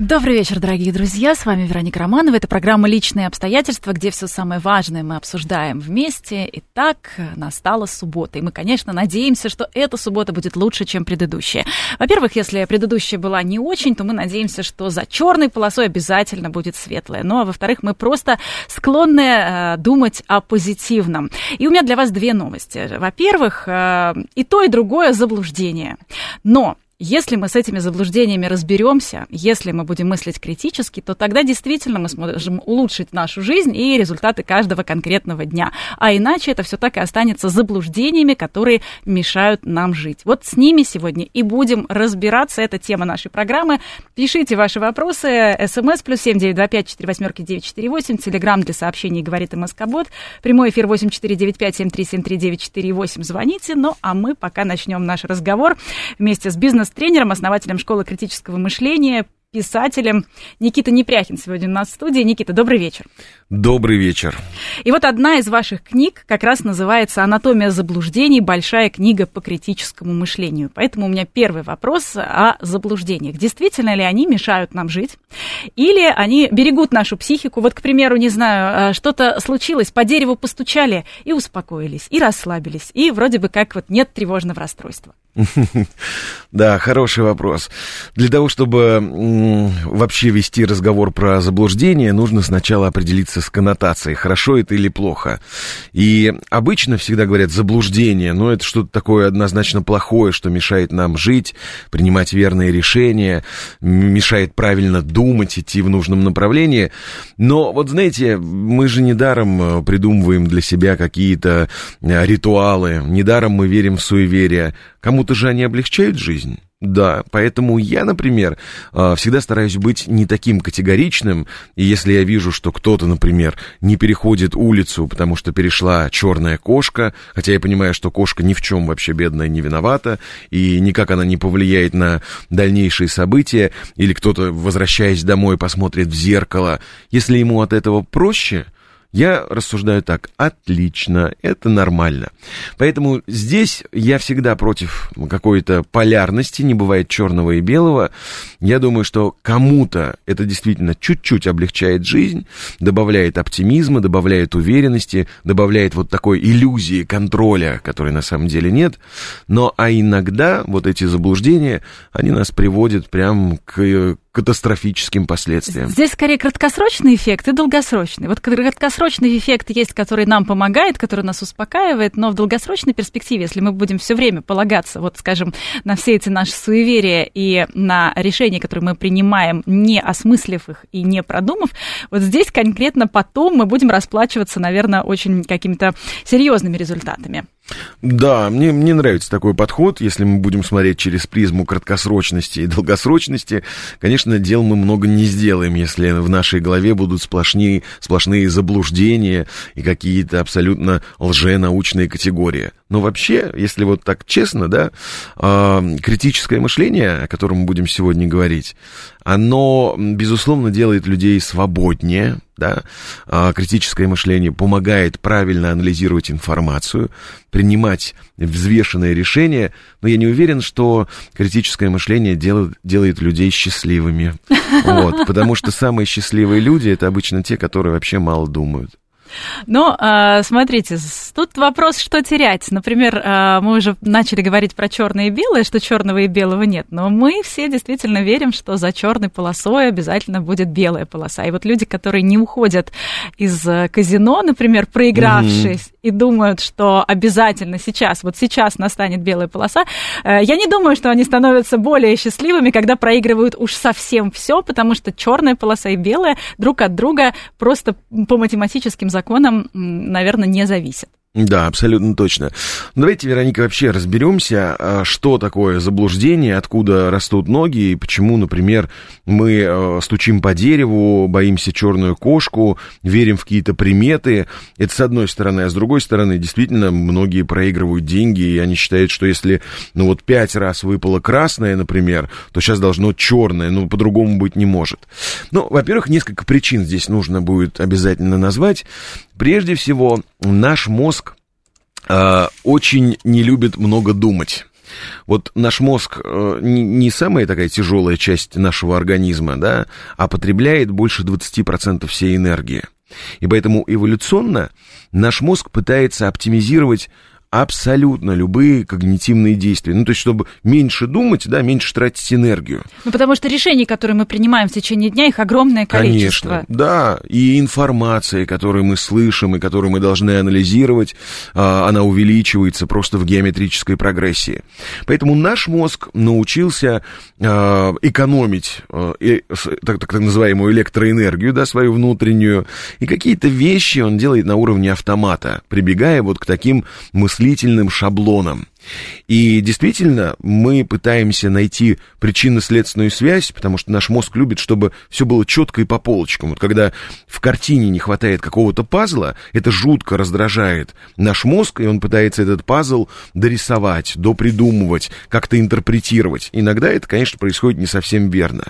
Добрый вечер, дорогие друзья. С вами Вероника Романова. Это программа «Личные обстоятельства», где все самое важное мы обсуждаем вместе. Итак, настала суббота. И мы, конечно, надеемся, что эта суббота будет лучше, чем предыдущая. Во-первых, если предыдущая была не очень, то мы надеемся, что за черной полосой обязательно будет светлая. Ну, а во-вторых, мы просто склонны э, думать о позитивном. И у меня для вас две новости. Во-первых, э, и то, и другое заблуждение. Но если мы с этими заблуждениями разберемся, если мы будем мыслить критически, то тогда действительно мы сможем улучшить нашу жизнь и результаты каждого конкретного дня. А иначе это все так и останется заблуждениями, которые мешают нам жить. Вот с ними сегодня и будем разбираться. Это тема нашей программы. Пишите ваши вопросы. СМС плюс семь девять два пять четыре восьмерки девять четыре восемь. Телеграмм для сообщений говорит МСК-бот. Прямой эфир восемь четыре девять пять семь три семь три девять четыре восемь. Звоните. Ну, а мы пока начнем наш разговор вместе с бизнес бизнес-тренером, основателем школы критического мышления, писателем. Никита Непряхин сегодня у нас в студии. Никита, добрый вечер. Добрый вечер. И вот одна из ваших книг как раз называется «Анатомия заблуждений. Большая книга по критическому мышлению». Поэтому у меня первый вопрос о заблуждениях. Действительно ли они мешают нам жить? Или они берегут нашу психику? Вот, к примеру, не знаю, э, что-то случилось, по дереву постучали и успокоились, и расслабились, и вроде бы как вот нет тревожного расстройства. Да, хороший вопрос. Для того, чтобы вообще вести разговор про заблуждение, нужно сначала определиться с коннотацией, хорошо это или плохо. И обычно всегда говорят заблуждение, но это что-то такое однозначно плохое, что мешает нам жить, принимать верные решения, мешает правильно думать, идти в нужном направлении. Но вот знаете, мы же недаром э, придумываем для себя какие-то э, ритуалы, недаром мы верим в суеверие. Кому-то же они облегчают жизнь. Да, поэтому я, например, а, всегда стараюсь быть не таким категоричным, и если я вижу, что кто-то, например, не переходит улицу, потому что перешла черная кошка, хотя я понимаю, что кошка ни в чем вообще бедная не виновата, и никак она не повлияет на дальнейшие события, или кто-то, возвращаясь домой, посмотрит в зеркало, если ему от этого проще, я рассуждаю так, отлично, это нормально. Поэтому здесь я всегда против какой-то полярности, не бывает черного и белого. Я думаю, что кому-то это действительно чуть-чуть облегчает жизнь, добавляет оптимизма, добавляет уверенности, добавляет вот такой иллюзии контроля, которой на самом деле нет. Но а иногда вот эти заблуждения, они нас приводят прям к катастрофическим последствиям. Здесь скорее краткосрочный эффект и долгосрочный. Вот краткосрочный эффект есть, который нам помогает, который нас успокаивает, но в долгосрочной перспективе, если мы будем все время полагаться, вот скажем, на все эти наши суеверия и на решения, которые мы принимаем, не осмыслив их и не продумав, вот здесь конкретно потом мы будем расплачиваться, наверное, очень какими-то серьезными результатами. Да, мне, мне нравится такой подход. Если мы будем смотреть через призму краткосрочности и долгосрочности, конечно, дел мы много не сделаем, если в нашей голове будут сплошные, сплошные заблуждения и какие-то абсолютно лженаучные категории. Но вообще, если вот так честно, да, э, критическое мышление, о котором мы будем сегодня говорить, оно, безусловно, делает людей свободнее, да, э, критическое мышление помогает правильно анализировать информацию, принимать взвешенные решения, но я не уверен, что критическое мышление делает, делает людей счастливыми, вот, потому что самые счастливые люди это обычно те, которые вообще мало думают. Но а, смотрите, тут вопрос, что терять. Например, а, мы уже начали говорить про черное и белое, что черного и белого нет. Но мы все действительно верим, что за черной полосой обязательно будет белая полоса. И вот люди, которые не уходят из э, казино, например, проигравшись, mm-hmm. и думают, что обязательно сейчас, вот сейчас настанет белая полоса, э, я не думаю, что они становятся более счастливыми, когда проигрывают уж совсем все, потому что черная полоса и белая друг от друга просто по математическим законам, наверное, не зависят. Да, абсолютно точно. Ну, давайте, Вероника, вообще разберемся, а, что такое заблуждение, откуда растут ноги и почему, например, мы э, стучим по дереву, боимся черную кошку, верим в какие-то приметы. Это с одной стороны, а с другой стороны, действительно, многие проигрывают деньги, и они считают, что если, ну, вот пять раз выпало красное, например, то сейчас должно черное, ну, по-другому быть не может. Ну, во-первых, несколько причин здесь нужно будет обязательно назвать. Прежде всего, наш мозг э, очень не любит много думать. Вот наш мозг э, не, самая такая тяжелая часть нашего организма, да, а потребляет больше 20% всей энергии. И поэтому эволюционно наш мозг пытается оптимизировать абсолютно любые когнитивные действия. Ну, то есть, чтобы меньше думать, да, меньше тратить энергию. Ну, потому что решений, которые мы принимаем в течение дня, их огромное количество. Конечно, да. И информация, которую мы слышим и которую мы должны анализировать, а, она увеличивается просто в геометрической прогрессии. Поэтому наш мозг научился а, экономить а, так, так называемую электроэнергию, да, свою внутреннюю, и какие-то вещи он делает на уровне автомата, прибегая вот к таким мыслям мыслительным шаблоном. И действительно, мы пытаемся найти причинно-следственную связь, потому что наш мозг любит, чтобы все было четко и по полочкам. Вот когда в картине не хватает какого-то пазла, это жутко раздражает наш мозг, и он пытается этот пазл дорисовать, допридумывать, как-то интерпретировать. Иногда это, конечно, происходит не совсем верно.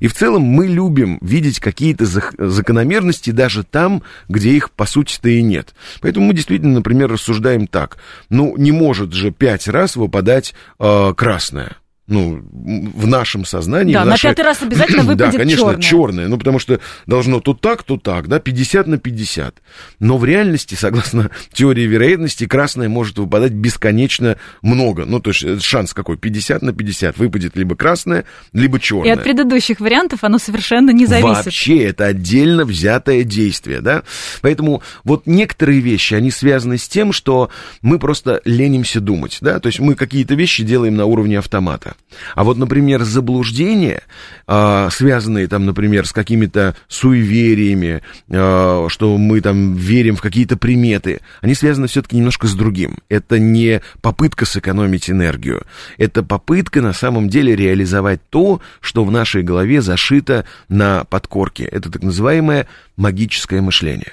И в целом мы любим видеть какие-то закономерности даже там, где их, по сути-то, и нет. Поэтому мы действительно, например, рассуждаем так. Ну, не может же 5 пять раз выпадать э, красное ну, в нашем сознании. Да, нашей... на пятый раз обязательно выпадет Да, конечно, черное. черное. Ну, потому что должно то так, то так, да, 50 на 50. Но в реальности, согласно теории вероятности, красное может выпадать бесконечно много. Ну, то есть шанс какой? 50 на 50. Выпадет либо красное, либо черное. И от предыдущих вариантов оно совершенно не зависит. Вообще, это отдельно взятое действие, да. Поэтому вот некоторые вещи, они связаны с тем, что мы просто ленимся думать, да. То есть мы какие-то вещи делаем на уровне автомата. А вот, например, заблуждения, а, связанные там, например, с какими-то суевериями, а, что мы там верим в какие-то приметы, они связаны все-таки немножко с другим. Это не попытка сэкономить энергию, это попытка на самом деле реализовать то, что в нашей голове зашито на подкорке. Это так называемое магическое мышление.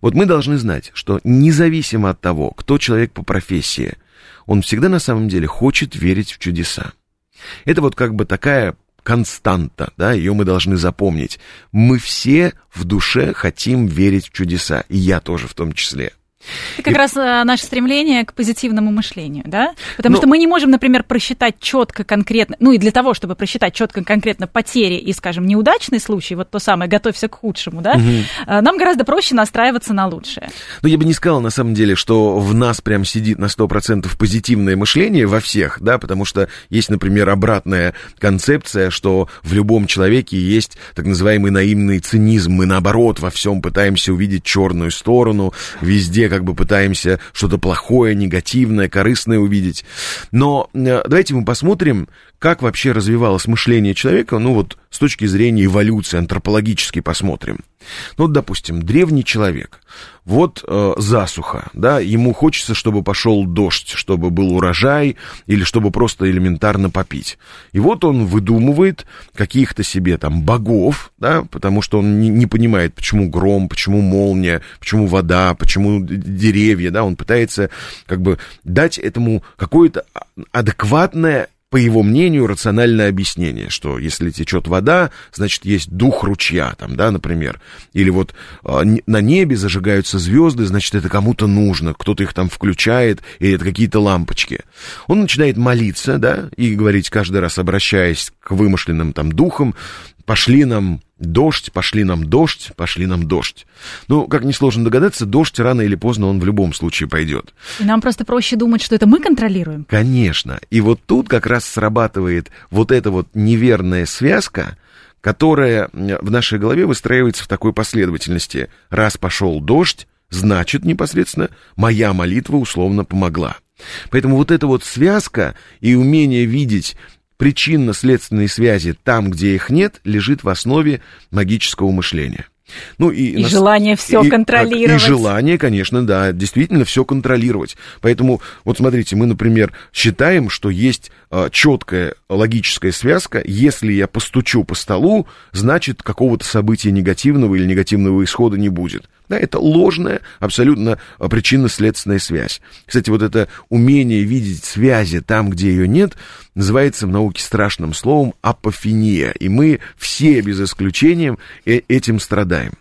Вот мы должны знать, что независимо от того, кто человек по профессии, он всегда на самом деле хочет верить в чудеса. Это вот как бы такая константа, да, ее мы должны запомнить. Мы все в душе хотим верить в чудеса, и я тоже в том числе. Это как и... раз а, наше стремление к позитивному мышлению, да? Потому ну, что мы не можем, например, просчитать четко, конкретно, ну и для того, чтобы просчитать четко, конкретно потери и, скажем, неудачный случай, вот то самое, готовься к худшему, да, угу. нам гораздо проще настраиваться на лучшее. Ну, я бы не сказал, на самом деле, что в нас прям сидит на 100% позитивное мышление во всех, да, потому что есть, например, обратная концепция, что в любом человеке есть так называемый наивный цинизм, мы наоборот во всем пытаемся увидеть черную сторону, везде как бы пытаемся что-то плохое, негативное, корыстное увидеть. Но э, давайте мы посмотрим, как вообще развивалось мышление человека, ну вот с точки зрения эволюции, антропологически посмотрим. Ну, вот, допустим, древний человек, вот э, засуха, да, ему хочется, чтобы пошел дождь, чтобы был урожай или чтобы просто элементарно попить. И вот он выдумывает каких-то себе там богов, да, потому что он не, не понимает, почему гром, почему молния, почему вода, почему деревья, да, он пытается как бы дать этому какое-то адекватное по его мнению, рациональное объяснение, что если течет вода, значит, есть дух ручья, там, да, например. Или вот э, на небе зажигаются звезды, значит, это кому-то нужно, кто-то их там включает, или это какие-то лампочки. Он начинает молиться, да, и говорить каждый раз, обращаясь к вымышленным там духам, пошли нам дождь, пошли нам дождь, пошли нам дождь. Ну, как несложно догадаться, дождь рано или поздно он в любом случае пойдет. И нам просто проще думать, что это мы контролируем. Конечно. И вот тут как раз срабатывает вот эта вот неверная связка, которая в нашей голове выстраивается в такой последовательности. Раз пошел дождь, значит непосредственно моя молитва условно помогла. Поэтому вот эта вот связка и умение видеть Причинно-следственные связи там, где их нет, лежит в основе магического мышления. Ну, и, и нас... желание все и, контролировать. И желание, конечно, да, действительно все контролировать. Поэтому, вот смотрите, мы, например, считаем, что есть а, четкая логическая связка. Если я постучу по столу, значит, какого-то события негативного или негативного исхода не будет. Да, это ложная, абсолютно причинно-следственная связь. Кстати, вот это умение видеть связи там, где ее нет, называется в науке страшным словом апофения. И мы все, без исключения, э, этим страдаем.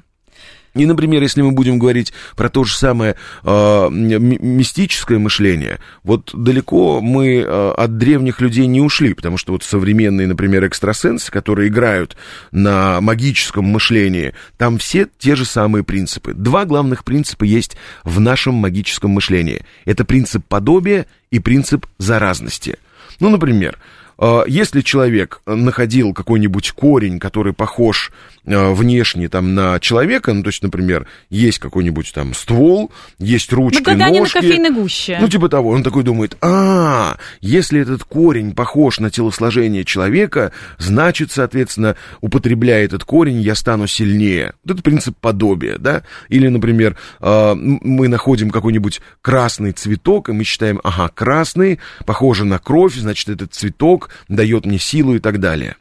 И, например, если мы будем говорить про то же самое э, мистическое мышление, вот далеко мы э, от древних людей не ушли, потому что вот современные, например, экстрасенсы, которые играют на магическом мышлении, там все те же самые принципы. Два главных принципа есть в нашем магическом мышлении. Это принцип подобия и принцип заразности. Ну, например, э, если человек находил какой-нибудь корень, который похож внешне там на человека, ну, то есть, например, есть какой-нибудь там ствол, есть ручки, ну, когда ножки. они на кофейной гуще. Ну, типа того. Он такой думает, а, если этот корень похож на телосложение человека, значит, соответственно, употребляя этот корень, я стану сильнее. Вот это принцип подобия, да? Или, например, э, мы находим какой-нибудь красный цветок, и мы считаем, ага, красный, похоже на кровь, значит, этот цветок дает мне силу и так далее.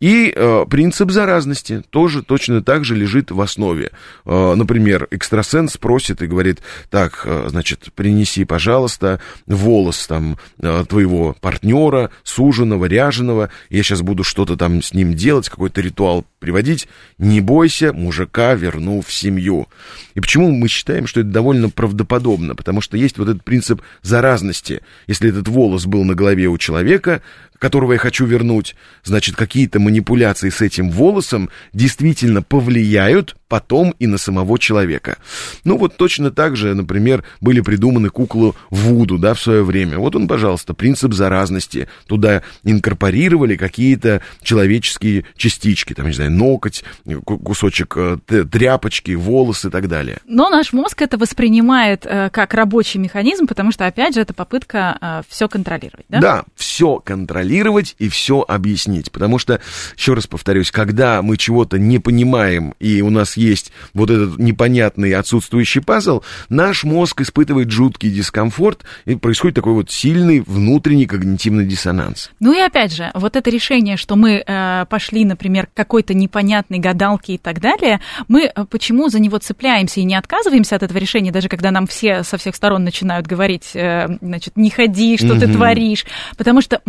И э, принцип заразности тоже точно так же лежит в основе. Э, например, экстрасенс просит и говорит, так, э, значит, принеси, пожалуйста, волос там э, твоего партнера, суженого, ряженого, я сейчас буду что-то там с ним делать, какой-то ритуал приводить. Не бойся, мужика верну в семью. И почему мы считаем, что это довольно правдоподобно? Потому что есть вот этот принцип заразности. Если этот волос был на голове у человека, которого я хочу вернуть, значит, какие-то манипуляции с этим волосом действительно повлияют потом и на самого человека. Ну вот точно так же, например, были придуманы куклы Вуду, да, в свое время. Вот он, пожалуйста, принцип заразности. Туда инкорпорировали какие-то человеческие частички, там, не знаю, ноготь, кусочек э, тряпочки, волосы и так далее. Но наш мозг это воспринимает э, как рабочий механизм, потому что, опять же, это попытка э, все контролировать, да? Да, все контролировать и все объяснить. Потому что, еще раз повторюсь, когда мы чего-то не понимаем, и у нас есть есть вот этот непонятный отсутствующий пазл, наш мозг испытывает жуткий дискомфорт, и происходит такой вот сильный внутренний когнитивный диссонанс. Ну и опять же, вот это решение, что мы э, пошли, например, к какой-то непонятной гадалке и так далее, мы э, почему за него цепляемся и не отказываемся от этого решения, даже когда нам все со всех сторон начинают говорить, э, значит, не ходи, что mm-hmm. ты творишь, потому что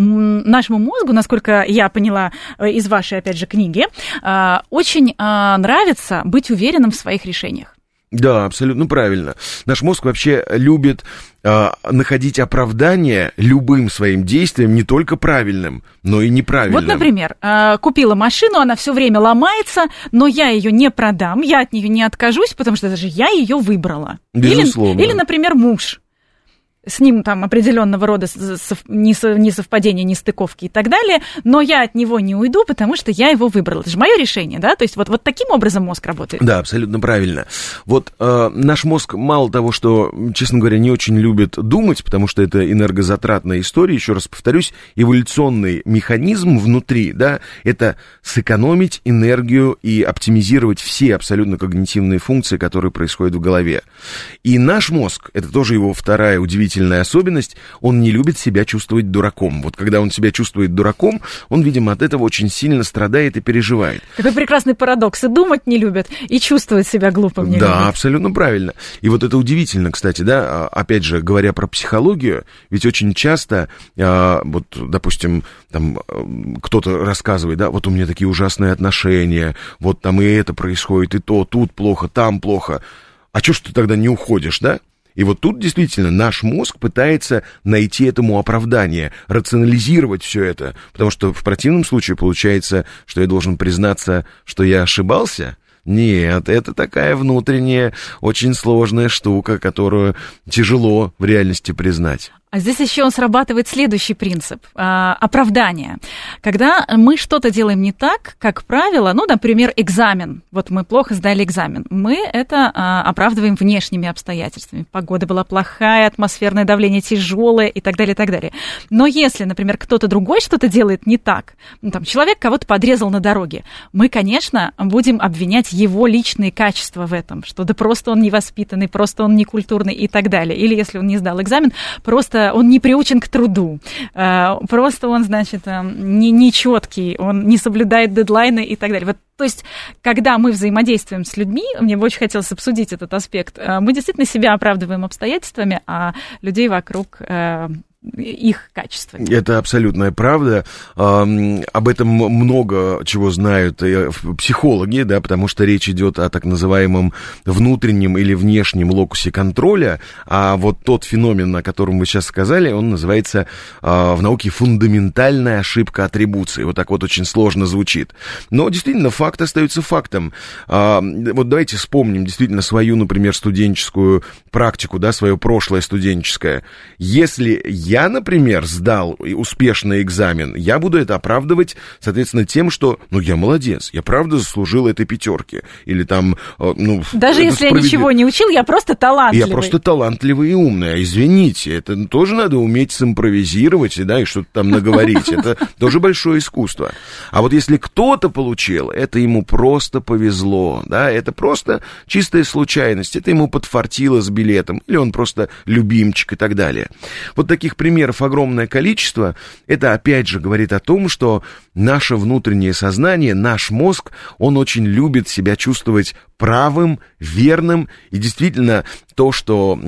нашему мозгу, насколько я поняла э, из вашей, опять же, книги, э, очень э, нравится быть уверенным в своих решениях. Да, абсолютно правильно. Наш мозг вообще любит э, находить оправдание любым своим действиям, не только правильным, но и неправильным. Вот, например, э, купила машину, она все время ломается, но я ее не продам, я от нее не откажусь, потому что даже я ее выбрала. Безусловно. Или, или, например, муж с ним там определенного рода несовпадения, нестыковки и так далее, но я от него не уйду, потому что я его выбрала. Это же мое решение, да? То есть вот, вот таким образом мозг работает. Да, абсолютно правильно. Вот э, наш мозг мало того, что, честно говоря, не очень любит думать, потому что это энергозатратная история, еще раз повторюсь, эволюционный механизм внутри, да, это сэкономить энергию и оптимизировать все абсолютно когнитивные функции, которые происходят в голове. И наш мозг, это тоже его вторая удивительная отличительная особенность, он не любит себя чувствовать дураком. Вот когда он себя чувствует дураком, он, видимо, от этого очень сильно страдает и переживает. Какой прекрасный парадокс. И думать не любят, и чувствовать себя глупым не да, любят. Да, абсолютно правильно. И вот это удивительно, кстати, да, а, опять же, говоря про психологию, ведь очень часто, а, вот, допустим, там кто-то рассказывает, да, вот у меня такие ужасные отношения, вот там и это происходит, и то, тут плохо, там плохо. А что ж ты тогда не уходишь, да? И вот тут действительно наш мозг пытается найти этому оправдание, рационализировать все это, потому что в противном случае получается, что я должен признаться, что я ошибался. Нет, это такая внутренняя, очень сложная штука, которую тяжело в реальности признать. А здесь еще он срабатывает следующий принцип а, оправдания. Когда мы что-то делаем не так, как правило, ну, например, экзамен. Вот мы плохо сдали экзамен. Мы это а, оправдываем внешними обстоятельствами. Погода была плохая, атмосферное давление тяжелое и так далее, и так далее. Но если, например, кто-то другой что-то делает не так, ну, там, человек кого-то подрезал на дороге, мы, конечно, будем обвинять его личные качества в этом, что да просто он невоспитанный, просто он некультурный и так далее. Или если он не сдал экзамен, просто он не приучен к труду, э, просто он, значит, э, не, не четкий, он не соблюдает дедлайны и так далее. Вот, то есть, когда мы взаимодействуем с людьми, мне бы очень хотелось обсудить этот аспект, э, мы действительно себя оправдываем обстоятельствами, а людей вокруг их качествами. Это абсолютная правда. Об этом много чего знают психологи, да, потому что речь идет о так называемом внутреннем или внешнем локусе контроля, а вот тот феномен, о котором вы сейчас сказали, он называется а, в науке фундаментальная ошибка атрибуции. Вот так вот очень сложно звучит. Но действительно, факт остается фактом. А, вот давайте вспомним действительно свою, например, студенческую практику, да, свое прошлое студенческое. Если я я, например, сдал успешный экзамен, я буду это оправдывать, соответственно, тем, что, ну, я молодец, я правда заслужил этой пятерки. Или там, э, ну... Даже если справедлив... я ничего не учил, я просто талантливый. Я просто талантливый и умный. А извините, это тоже надо уметь симпровизировать, да, и что-то там наговорить. Это тоже большое искусство. А вот если кто-то получил, это ему просто повезло, да, это просто чистая случайность, это ему подфартило с билетом, или он просто любимчик и так далее. Вот таких примеров огромное количество, это опять же говорит о том, что наше внутреннее сознание, наш мозг, он очень любит себя чувствовать правым, верным, и действительно то, что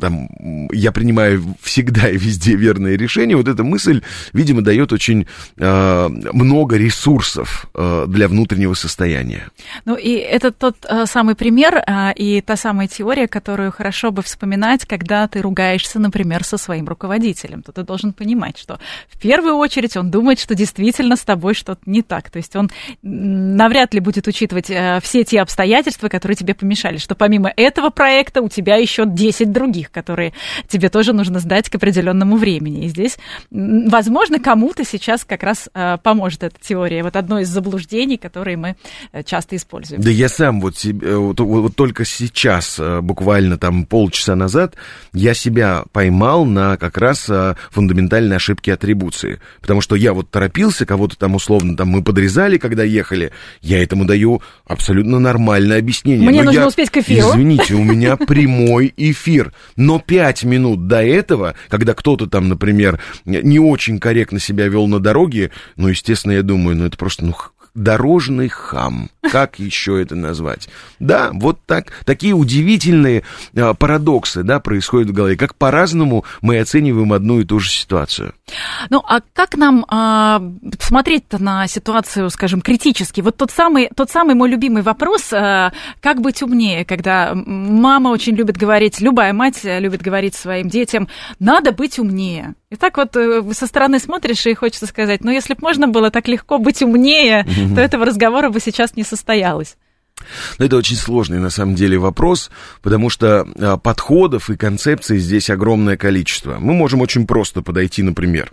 там, я принимаю всегда и везде верные решения, вот эта мысль, видимо, дает очень э, много ресурсов э, для внутреннего состояния. Ну и это тот э, самый пример э, и та самая теория, которую хорошо бы вспоминать, когда ты ругаешься, например, со своим руководителем. То ты должен понимать, что в первую очередь он думает, что действительно с тобой что-то не так. То есть он навряд ли будет учитывать э, все те обстоятельства, которые тебе помешали, что помимо этого проекта у тебя еще 10 других, которые тебе тоже нужно сдать к определенному времени. И здесь, возможно, кому-то сейчас как раз э, поможет эта теория. Вот одно из заблуждений, которые мы э, часто используем. Да я сам вот, вот, вот только сейчас, буквально там полчаса назад, я себя поймал на как раз фундаментальной ошибке атрибуции. Потому что я вот торопился, кого-то там условно там мы подрезали, когда ехали, я этому даю абсолютно нормальное объяснение. Мне Но нужно я, успеть к эфиру. Извините, у меня прямой прямой эфир. Но пять минут до этого, когда кто-то там, например, не очень корректно себя вел на дороге, ну, естественно, я думаю, ну, это просто, ну, дорожный хам. Как еще это назвать? Да, вот так, такие удивительные а, парадоксы, да, происходят в голове. Как по-разному мы оцениваем одну и ту же ситуацию. Ну, а как нам а, смотреть-то на ситуацию, скажем, критически? Вот тот самый, тот самый мой любимый вопрос, а, как быть умнее, когда мама очень любит говорить, любая мать любит говорить своим детям, надо быть умнее. И так вот э, со стороны смотришь и хочется сказать, ну, если бы можно было так легко быть умнее, mm-hmm. то этого разговора бы сейчас не состоялось. Но это очень сложный на самом деле вопрос, потому что а, подходов и концепций здесь огромное количество. Мы можем очень просто подойти, например,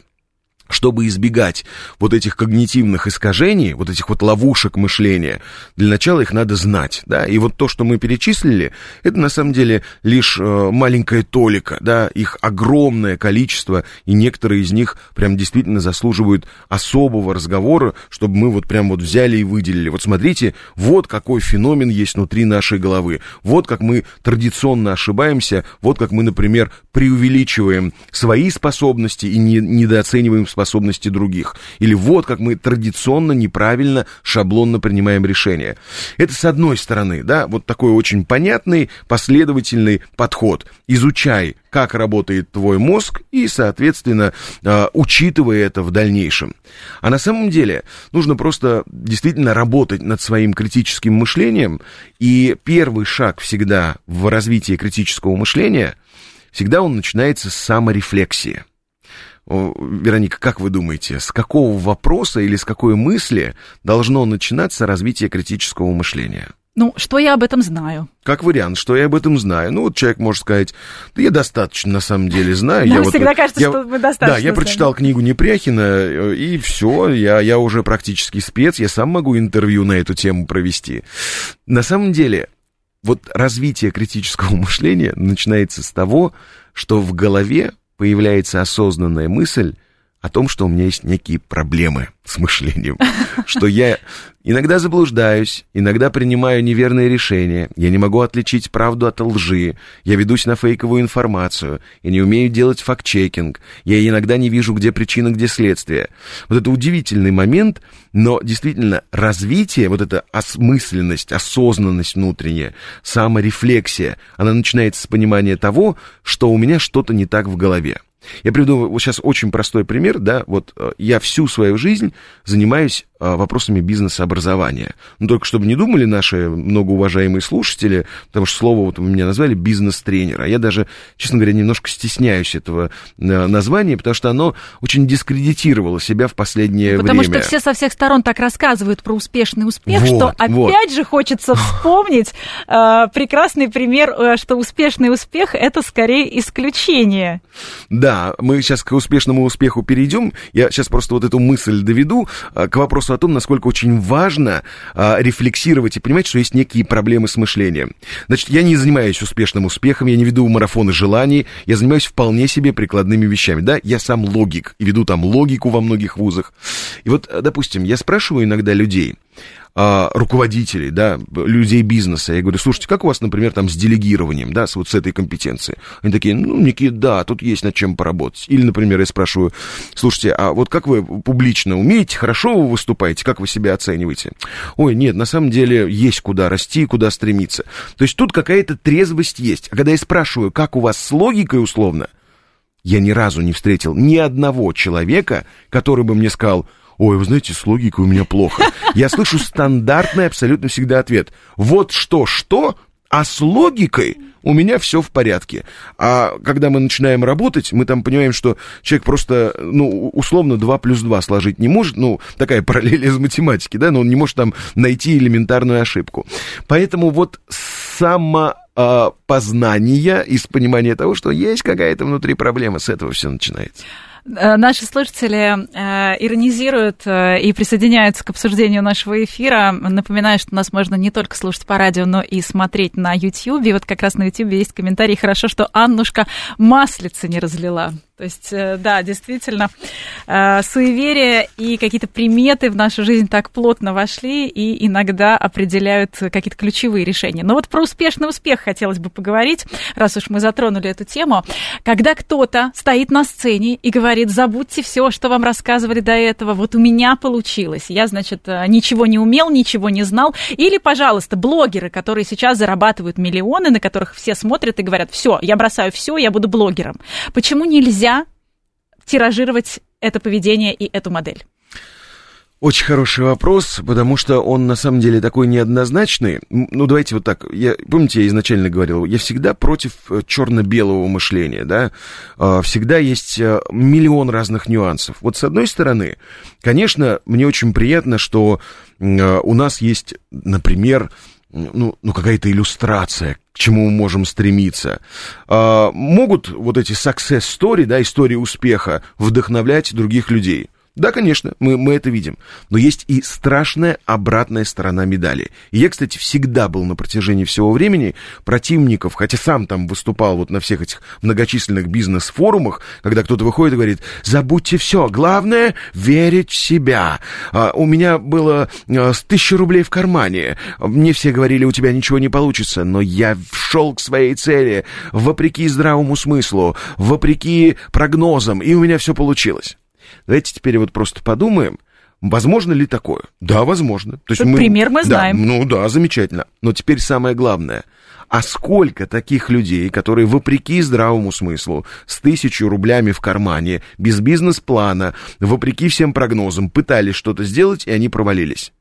чтобы избегать вот этих когнитивных искажений, вот этих вот ловушек мышления, для начала их надо знать, да, и вот то, что мы перечислили, это на самом деле лишь э, маленькая толика, да, их огромное количество, и некоторые из них прям действительно заслуживают особого разговора, чтобы мы вот прям вот взяли и выделили. Вот смотрите, вот какой феномен есть внутри нашей головы, вот как мы традиционно ошибаемся, вот как мы, например, преувеличиваем свои способности и не, недооцениваем способности других. Или вот как мы традиционно, неправильно, шаблонно принимаем решения. Это с одной стороны, да, вот такой очень понятный, последовательный подход. Изучай, как работает твой мозг и, соответственно, а, учитывая это в дальнейшем. А на самом деле нужно просто действительно работать над своим критическим мышлением. И первый шаг всегда в развитии критического мышления, всегда он начинается с саморефлексии. Вероника, как вы думаете, с какого вопроса или с какой мысли должно начинаться развитие критического мышления? Ну, что я об этом знаю? Как вариант, что я об этом знаю. Ну, вот человек может сказать, да я достаточно на самом деле знаю. Нам я всегда вот, кажется, я, что мы достаточно Да, я прочитал знаем. книгу Непряхина, э, и все, я, я уже практически спец, я сам могу интервью на эту тему провести. На самом деле, вот развитие критического мышления начинается с того, что в голове появляется осознанная мысль о том, что у меня есть некие проблемы с мышлением, что я иногда заблуждаюсь, иногда принимаю неверные решения, я не могу отличить правду от лжи, я ведусь на фейковую информацию, я не умею делать факт-чекинг, я иногда не вижу, где причина, где следствие. Вот это удивительный момент, но действительно развитие, вот эта осмысленность, осознанность внутренняя, саморефлексия, она начинается с понимания того, что у меня что-то не так в голове. Я приведу вот сейчас очень простой пример, да, вот э, я всю свою жизнь занимаюсь э, вопросами бизнес-образования. Ну, только чтобы не думали наши многоуважаемые слушатели, потому что слово вот вы меня назвали бизнес-тренер, а я даже, честно говоря, немножко стесняюсь этого э, названия, потому что оно очень дискредитировало себя в последнее Потому время. что все со всех сторон так рассказывают про успешный успех, Вот, что опять вот. же хочется вспомнить э, прекрасный пример, что успешный успех это скорее исключение. Да, мы сейчас к успешному успеху перейдем. Я сейчас просто вот эту мысль доведу а, к вопросу о том, насколько очень важно а, рефлексировать и понимать, что есть некие проблемы с мышлением. Значит, я не занимаюсь успешным успехом, я не веду марафоны желаний, я занимаюсь вполне себе прикладными вещами. Да, я сам логик и веду там логику во многих вузах. И вот, э, допустим, я спрашиваю иногда людей, а, руководителей, да, людей бизнеса. Я говорю, слушайте, как у вас, например, там с делегированием, да, с вот с этой компетенцией? Они такие, ну, Никит, да, тут есть над чем поработать. Или, например, я спрашиваю, слушайте, а вот как вы публично умеете, хорошо вы выступаете, как вы себя оцениваете? Ой, нет, на самом деле есть куда расти, куда стремиться. То есть тут какая-то трезвость есть. А когда я спрашиваю, как у вас с логикой условно, я ни разу не встретил ни одного человека, который бы мне сказал, ой, вы знаете, с логикой у меня плохо. Я слышу стандартный абсолютно всегда ответ. Вот что-что, а с логикой у меня все в порядке. А когда мы начинаем работать, мы там понимаем, что человек просто, ну, условно 2 плюс 2 сложить не может, ну, такая параллель из математики, да, но он не может там найти элементарную ошибку. Поэтому вот само а, познание из понимания того, что есть какая-то внутри проблема, с этого все начинается. Э, Наши слушатели э, иронизируют э, и присоединяются к обсуждению нашего эфира. Напоминаю, что нас можно не только слушать по радио, но и смотреть на YouTube. И вот как раз на YouTube есть комментарий. Хорошо, что Аннушка маслица не разлила. То есть, э, да, действительно, э, суеверия и какие-то приметы в нашу жизнь так плотно вошли и иногда определяют какие-то ключевые решения. Но вот про успешный успех хотелось бы поговорить, раз уж мы затронули эту тему. Когда кто-то стоит на сцене и говорит, забудьте все, что вам рассказывали до этого, вот у меня получилось, я, значит, э, ничего не умел, ничего не знал. Или, пожалуйста, блогеры, которые сейчас зарабатывают миллионы, на которых все смотрят и говорят, все, я бросаю все, я буду блогером. Почему нельзя тиражировать это поведение и эту модель? Очень хороший вопрос, потому что он на самом деле такой неоднозначный. Ну, давайте вот так. Я, помните, я изначально говорил, я всегда против э, черно-белого мышления, да? А, Всегда есть э, миллион разных нюансов. Вот с одной стороны, конечно, мне очень приятно, что э, у нас есть, например, ну, ну какая-то иллюстрация, к чему мы можем стремиться. А, могут вот эти success story, да, истории успеха вдохновлять других людей. Да, конечно, мы, мы это видим. Но есть и страшная обратная сторона медали. И я, кстати, всегда был на протяжении всего времени противников, хотя сам там выступал вот на всех этих многочисленных бизнес-форумах, когда кто-то выходит и говорит, забудьте все, главное верить в себя. А, у меня было а, с тысячи рублей в кармане. Мне все говорили, у тебя ничего не получится, но я шел к своей цели, вопреки здравому смыслу, вопреки прогнозам, и у меня все получилось. Давайте теперь вот просто подумаем, возможно ли такое? Да, возможно. То Тут пример мы да, знаем. Ну да, замечательно. Но теперь самое главное. А сколько таких людей, которые вопреки здравому смыслу, с тысячу рублями в кармане, без бизнес-плана, вопреки всем прогнозам, пытались что-то сделать, и они провалились?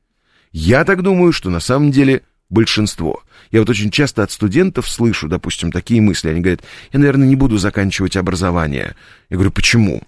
Я так думаю, что на самом деле большинство. Я вот очень часто от студентов слышу, допустим, такие мысли. Они говорят, я, наверное, не буду заканчивать образование. Я говорю, почему?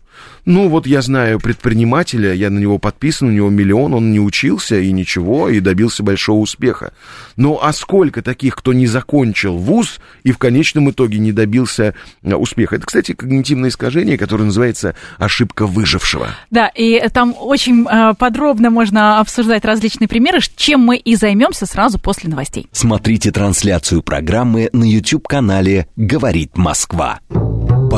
Ну, вот я знаю предпринимателя, я на него подписан, у него миллион, он не учился и ничего, и добился большого успеха. Ну, а сколько таких, кто не закончил вуз и в конечном итоге не добился э, успеха? Это, кстати, когнитивное искажение, которое называется ошибка выжившего. Да, и там очень э, подробно можно обсуждать различные примеры, чем мы и займемся сразу после новостей. Смотрите трансляцию программы на YouTube-канале «Говорит Москва».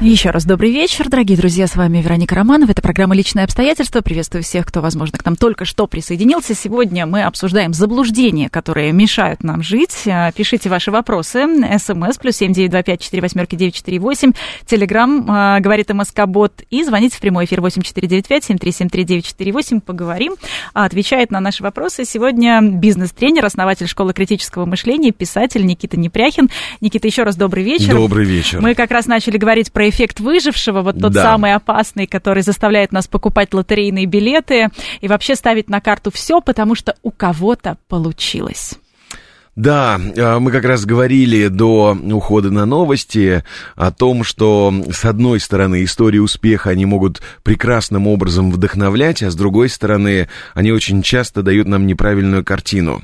Еще раз добрый вечер, дорогие друзья, с вами Вероника Романова. Это программа «Личные обстоятельства». Приветствую всех, кто, возможно, к нам только что присоединился. Сегодня мы обсуждаем заблуждения, которые мешают нам жить. А, пишите ваши вопросы. СМС плюс семь девять два пять четыре восьмерки девять четыре восемь. Телеграмм а, говорит МСК-бот. И звоните в прямой эфир восемь четыре девять пять семь три семь три девять четыре восемь. Поговорим. А, отвечает на наши вопросы сегодня бизнес-тренер, основатель школы критического мышления, писатель Никита Непряхин. Никита, еще раз добрый вечер. Добрый вечер. Мы как раз начали говорить про эффект выжившего, вот тот да. самый опасный, который заставляет нас покупать лотерейные билеты и вообще ставить на карту все, потому что у кого-то получилось. Да, а, мы как раз говорили до ухода на новости о том, что с одной стороны истории успеха они могут прекрасным образом вдохновлять, а с другой стороны они очень часто дают нам неправильную картину.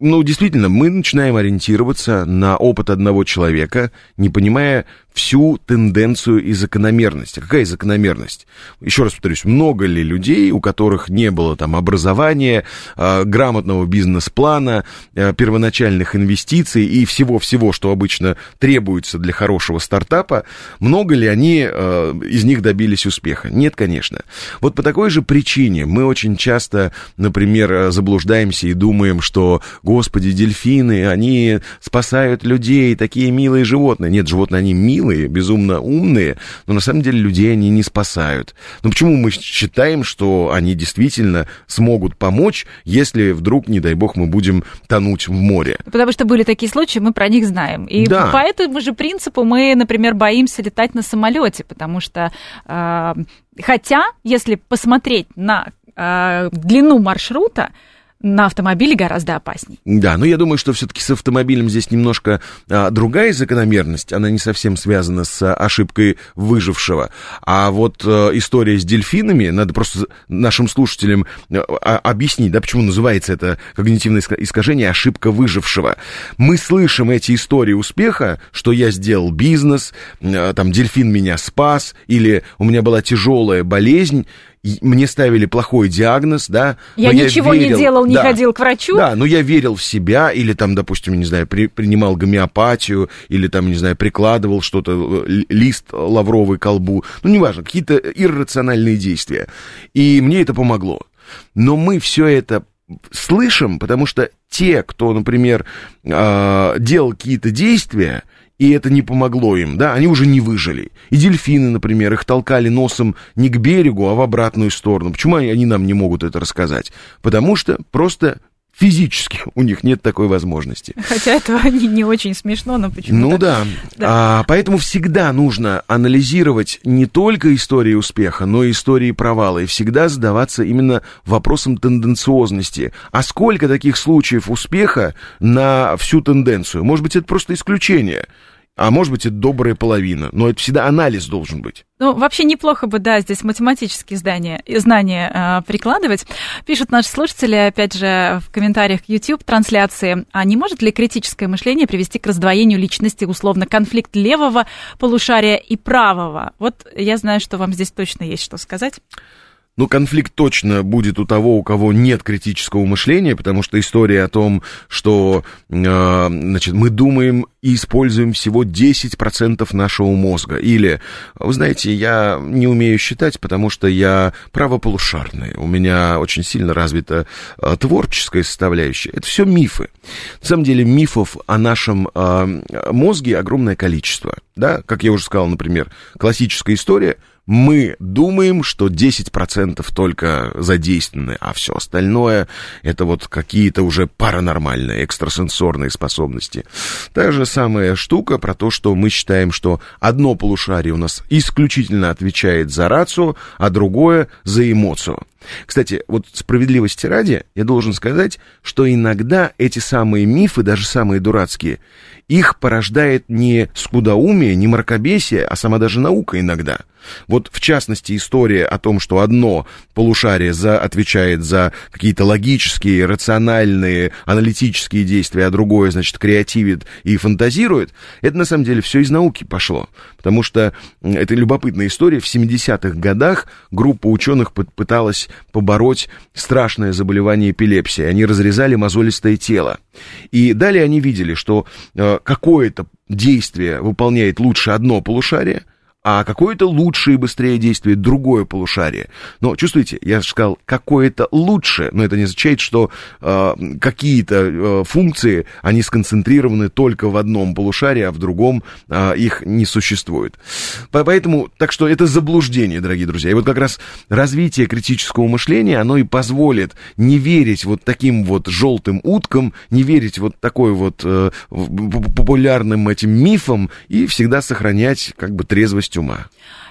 Ну, действительно, мы начинаем ориентироваться на опыт одного человека, не понимая всю тенденцию и закономерность. А какая закономерность? Еще раз повторюсь, много ли людей, у которых не было там образования, э, грамотного бизнес-плана, э, первоначальных инвестиций и всего-всего, что обычно требуется для хорошего стартапа, много ли они э, из них добились успеха? Нет, конечно. Вот по такой же причине мы очень часто, например, заблуждаемся и думаем, что Господи, дельфины, они спасают людей, такие милые животные. Нет, животные, они милые, безумно умные, но на самом деле людей они не спасают. Но почему мы считаем, что они действительно смогут помочь, если вдруг, не дай бог, мы будем тонуть в море? Потому что были такие случаи, мы про них знаем. И да. по этому же принципу мы, например, боимся летать на самолете, потому что э, хотя, если посмотреть на э, длину маршрута, на автомобиле гораздо опасней. Да, но я думаю, что все-таки с автомобилем здесь немножко а, другая закономерность. Она не совсем связана с а, ошибкой выжившего. А вот а, история с дельфинами, надо просто нашим слушателям а, объяснить, да, почему называется это когнитивное искажение ошибка выжившего. Мы слышим эти истории успеха, что я сделал бизнес, а, там дельфин меня спас, или у меня была тяжелая болезнь, мне ставили плохой диагноз, да. Я ничего я верил, не делал, не да, ходил к врачу. Да, но я верил в себя, или там, допустим, не знаю, при, принимал гомеопатию, или там, не знаю, прикладывал что-то, э, лист лавровый колбу, ну, неважно, какие-то иррациональные действия. И мне это помогло. Но мы все это слышим, потому что те, кто, например, э, делал какие-то действия, и это не помогло им, да, они уже не выжили. И дельфины, например, их толкали носом не к берегу, а в обратную сторону. Почему они нам не могут это рассказать? Потому что просто физически у них нет такой возможности. Хотя это не, не очень смешно, но почему-то... Ну да. да. А, поэтому всегда нужно анализировать не только истории успеха, но и истории провала. И всегда задаваться именно вопросом тенденциозности. А сколько таких случаев успеха на всю тенденцию? Может быть, это просто исключение а может быть, это добрая половина. Но это всегда анализ должен быть. Ну, вообще неплохо бы, да, здесь математические знания, знания э, прикладывать. Пишут наши слушатели, опять же, в комментариях YouTube-трансляции, а не может ли критическое мышление привести к раздвоению личности, условно, конфликт левого полушария и правого? Вот я знаю, что вам здесь точно есть что сказать. Ну, конфликт точно будет у того, у кого нет критического мышления, потому что история о том, что э, значит, мы думаем и используем всего 10% нашего мозга. Или, вы знаете, я не умею считать, потому что я правополушарный. У меня очень сильно развита э, творческая составляющая. Это все мифы. На самом деле мифов о нашем э, мозге огромное количество. Да? Как я уже сказал, например, классическая история – мы думаем, что 10% только задействованы, а все остальное это вот какие-то уже паранормальные, экстрасенсорные способности. Та же самая штука про то, что мы считаем, что одно полушарие у нас исключительно отвечает за рацию, а другое за эмоцию. Кстати, вот справедливости ради, я должен сказать, что иногда эти самые мифы, даже самые дурацкие, их порождает не скудоумие, не мракобесие, а сама даже наука иногда. Вот в частности история о том, что одно полушарие за, отвечает за какие-то логические, рациональные, аналитические действия, а другое, значит, креативит и фантазирует, это на самом деле все из науки пошло. Потому что это любопытная история. В 70-х годах группа ученых пыталась побороть страшное заболевание эпилепсии. Они разрезали мозолистое тело. И далее они видели, что э, какое-то действие выполняет лучше одно полушарие, а какое-то лучшее и быстрее действует другое полушарие. Но чувствуете, я же сказал, какое-то лучше, но это не означает, что э, какие-то э, функции, они сконцентрированы только в одном полушарии, а в другом э, их не существует. Поэтому, так что это заблуждение, дорогие друзья. И вот как раз развитие критического мышления, оно и позволит не верить вот таким вот желтым уткам, не верить вот такой вот э, популярным этим мифам и всегда сохранять как бы трезвость трезвость ума.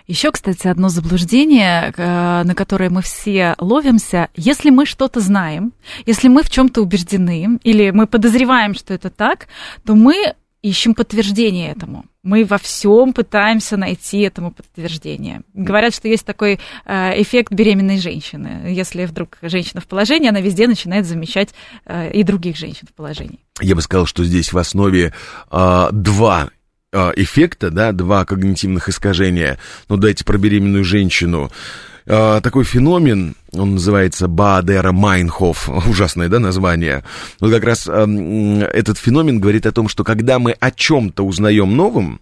Еще, кстати, одно заблуждение, э, на которое мы все ловимся. Если мы что-то знаем, если мы в чем-то убеждены, или мы подозреваем, что это так, то мы ищем подтверждение этому. Мы во всем пытаемся найти этому подтверждение. Говорят, что есть такой э, эффект беременной женщины. Если вдруг женщина в положении, она везде начинает замечать э, и других женщин в положении. Я бы сказал, что здесь в основе э, два а, эффекта, да, два когнитивных искажения. Ну, дайте про беременную женщину. А, такой феномен, он называется Баадера Майнхоф, ужасное, да, название. Вот как раз этот феномен говорит о том, что когда мы о чем-то узнаем новым,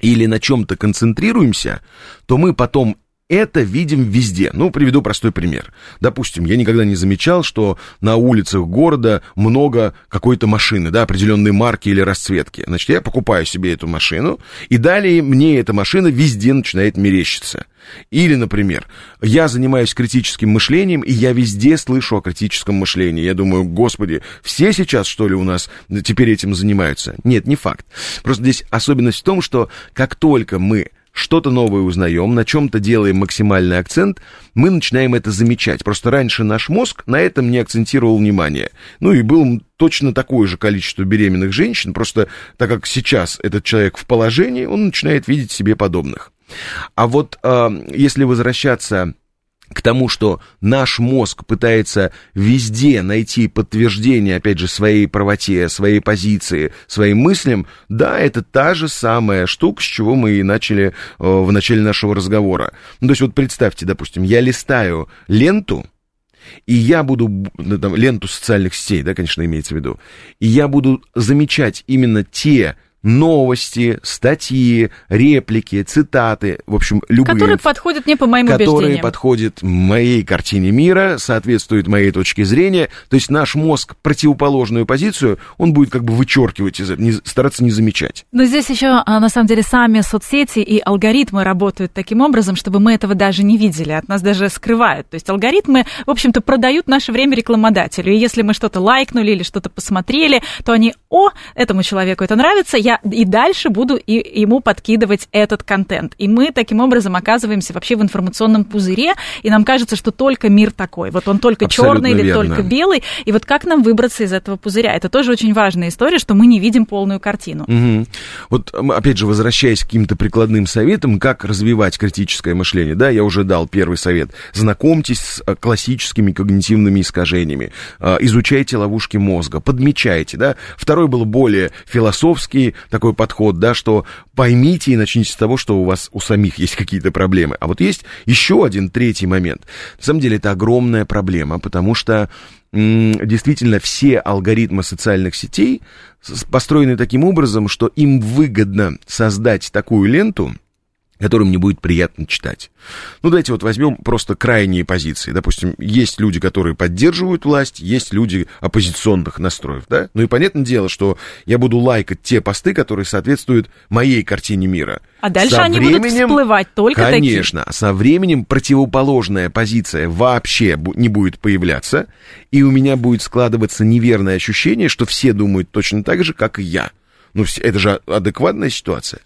или на чем-то концентрируемся, то мы потом это видим везде. Ну, приведу простой пример. Допустим, я никогда не замечал, что на улицах города много какой-то машины, да, определенной марки или расцветки. Значит, я покупаю себе эту машину, и далее мне эта машина везде начинает мерещиться. Или, например, я занимаюсь критическим мышлением, и я везде слышу о критическом мышлении. Я думаю, господи, все сейчас, что ли, у нас теперь этим занимаются? Нет, не факт. Просто здесь особенность в том, что как только мы что-то новое узнаем, на чем-то делаем максимальный акцент, мы начинаем это замечать. Просто раньше наш мозг на этом не акцентировал внимание. Ну и было точно такое же количество беременных женщин, просто так как сейчас этот человек в положении, он начинает видеть себе подобных. А вот э, если возвращаться к тому, что наш мозг пытается везде найти подтверждение, опять же, своей правоте, своей позиции, своим мыслям, да, это та же самая штука, с чего мы и начали э, в начале нашего разговора. Ну, то есть вот представьте, допустим, я листаю ленту, и я буду, ну, там, ленту социальных сетей, да, конечно, имеется в виду, и я буду замечать именно те новости, статьи, реплики, цитаты, в общем, любые... Которые подходят не по моим которые убеждениям. Которые подходят моей картине мира, соответствуют моей точке зрения. То есть наш мозг противоположную позицию, он будет как бы вычеркивать, стараться не замечать. Но здесь еще, а, на самом деле, сами соцсети и алгоритмы работают таким образом, чтобы мы этого даже не видели, от нас даже скрывают. То есть алгоритмы, в общем-то, продают наше время рекламодателю. И если мы что-то лайкнули или что-то посмотрели, то они, о, этому человеку это нравится, я я и дальше буду и, ему подкидывать этот контент. И мы таким образом оказываемся вообще в информационном пузыре, и нам кажется, что только мир такой. Вот он только черный или верно. только белый. И вот как нам выбраться из этого пузыря? Это тоже очень важная история, что мы не видим полную картину. Угу. Вот, опять же, возвращаясь к каким-то прикладным советам, как развивать критическое мышление, да, я уже дал первый совет. Знакомьтесь с э, классическими когнитивными искажениями, э, изучайте ловушки мозга, подмечайте, да. Второй был более философский, такой подход, да, что поймите и начните с того, что у вас у самих есть какие-то проблемы. А вот есть еще один третий момент. На самом деле это огромная проблема, потому что действительно все алгоритмы социальных сетей построены таким образом, что им выгодно создать такую ленту, который мне будет приятно читать. Ну, давайте вот возьмем просто крайние позиции. Допустим, есть люди, которые поддерживают власть, есть люди оппозиционных настроев, да? Ну и понятное дело, что я буду лайкать те посты, которые соответствуют моей картине мира. А дальше со они временем, будут всплывать только конечно, такие. Конечно, со временем противоположная позиция вообще не будет появляться, и у меня будет складываться неверное ощущение, что все думают точно так же, как и я. Ну, это же адекватная ситуация.